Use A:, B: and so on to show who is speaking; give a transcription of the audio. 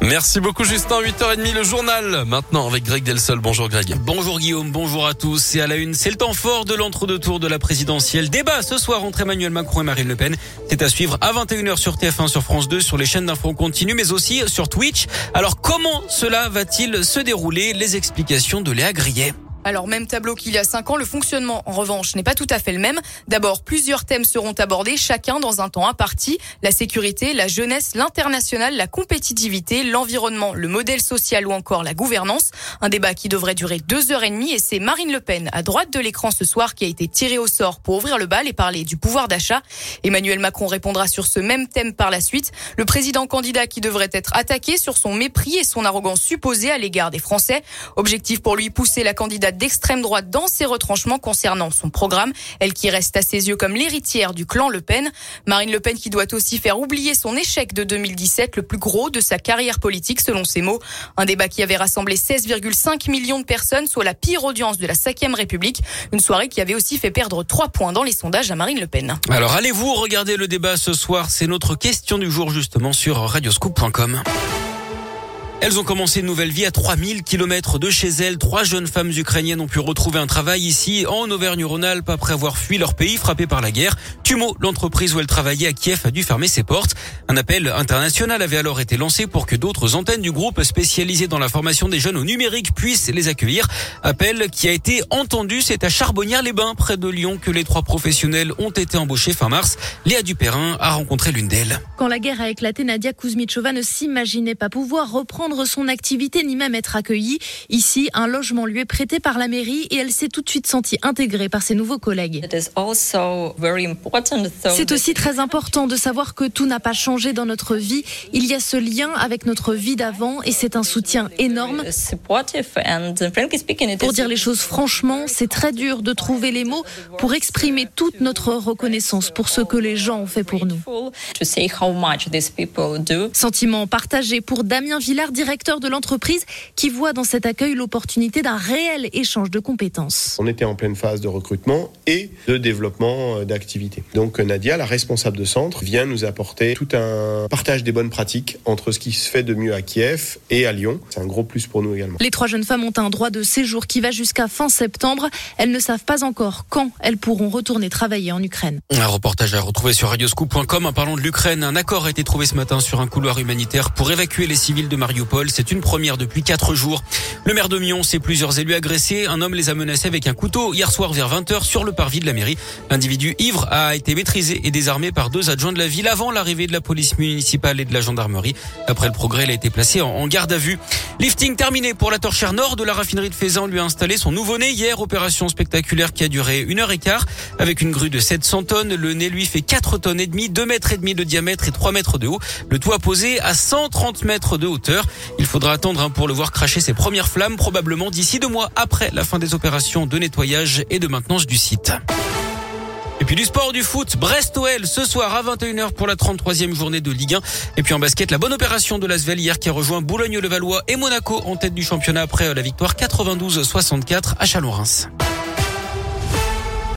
A: Merci beaucoup Justin, 8h30 le journal. Maintenant avec Greg Delsol. Bonjour Greg.
B: Bonjour Guillaume, bonjour à tous. C'est à la une, c'est le temps fort de l'entre-deux tours de la présidentielle. Débat ce soir entre Emmanuel Macron et Marine Le Pen. C'est à suivre à 21h sur TF1, sur France 2, sur les chaînes d'infos continu, mais aussi sur Twitch. Alors comment cela va-t-il se dérouler? Les explications de Léa Grillet.
C: Alors même tableau qu'il y a cinq ans, le fonctionnement en revanche n'est pas tout à fait le même. D'abord, plusieurs thèmes seront abordés, chacun dans un temps imparti. La sécurité, la jeunesse, l'international, la compétitivité, l'environnement, le modèle social ou encore la gouvernance. Un débat qui devrait durer deux heures et demie et c'est Marine Le Pen à droite de l'écran ce soir qui a été tirée au sort pour ouvrir le bal et parler du pouvoir d'achat. Emmanuel Macron répondra sur ce même thème par la suite. Le président candidat qui devrait être attaqué sur son mépris et son arrogance supposée à l'égard des Français. Objectif pour lui pousser la candidate d'extrême droite dans ses retranchements concernant son programme, elle qui reste à ses yeux comme l'héritière du clan Le Pen. Marine Le Pen qui doit aussi faire oublier son échec de 2017, le plus gros de sa carrière politique selon ses mots. Un débat qui avait rassemblé 16,5 millions de personnes, soit la pire audience de la 5ème République. Une soirée qui avait aussi fait perdre 3 points dans les sondages à Marine Le Pen.
B: Alors allez-vous regarder le débat ce soir? C'est notre question du jour justement sur radioscoop.com. Elles ont commencé une nouvelle vie à 3000 km de chez elles. Trois jeunes femmes ukrainiennes ont pu retrouver un travail ici en Auvergne-Rhône-Alpes après avoir fui leur pays frappé par la guerre. Tumo, l'entreprise où elles travaillaient à Kiev, a dû fermer ses portes. Un appel international avait alors été lancé pour que d'autres antennes du groupe spécialisées dans la formation des jeunes au numérique puissent les accueillir. Appel qui a été entendu, c'est à Charbonnières-les-Bains, près de Lyon, que les trois professionnels ont été embauchés fin mars. Léa Dupérin a rencontré l'une d'elles.
D: Quand la guerre a éclaté, Nadia Kuzmichova ne s'imaginait pas pouvoir reprendre son activité ni même être accueillie. Ici, un logement lui est prêté par la mairie et elle s'est tout de suite sentie intégrée par ses nouveaux collègues. C'est aussi très important de savoir que tout n'a pas changé dans notre vie. Il y a ce lien avec notre vie d'avant et c'est un soutien énorme. Pour dire les choses franchement, c'est très dur de trouver les mots pour exprimer toute notre reconnaissance pour ce que les gens ont fait pour nous. Sentiment partagé pour Damien Villard, directeur de l'entreprise, qui voit dans cet accueil l'opportunité d'un réel échange de compétences.
E: On était en pleine phase de recrutement et de développement euh, d'activités. Donc Nadia, la responsable de centre, vient nous apporter tout un partage des bonnes pratiques entre ce qui se fait de mieux à Kiev et à Lyon. C'est un gros plus pour nous également.
D: Les trois jeunes femmes ont un droit de séjour qui va jusqu'à fin septembre. Elles ne savent pas encore quand elles pourront retourner travailler en Ukraine.
B: Un reportage à retrouver sur radioscoop.com. En parlant de l'Ukraine, un accord a été trouvé ce matin sur un couloir humanitaire pour évacuer les civils de Mariupol. C'est une première depuis quatre jours. Le maire de Mion sait plusieurs élus agressés. Un homme les a menacés avec un couteau hier soir vers 20h sur le parvis de la mairie. L'individu ivre a été maîtrisé et désarmé par deux adjoints de la ville avant l'arrivée de la police municipale et de la gendarmerie. Après le progrès, il a été placé en garde à vue. Lifting terminé pour la torchère nord de la raffinerie de Faisan lui a installé son nouveau-né hier. Opération spectaculaire qui a duré une heure et quart avec une grue de 700 tonnes. Le nez lui fait 4 tonnes et demi, 2 mètres et demi de diamètre et 3 mètres de haut. Le toit posé à 130 mètres de hauteur. Il faudra attendre hein, pour le voir cracher ses premières flammes, probablement d'ici deux mois après la fin des opérations de nettoyage et de maintenance du site. Et puis du sport, du foot, Brest-OL ce soir à 21h pour la 33e journée de Ligue 1. Et puis en basket, la bonne opération de l'Asvel hier qui a rejoint Boulogne-le-Valois et Monaco en tête du championnat après la victoire 92-64 à Chalon-Reims.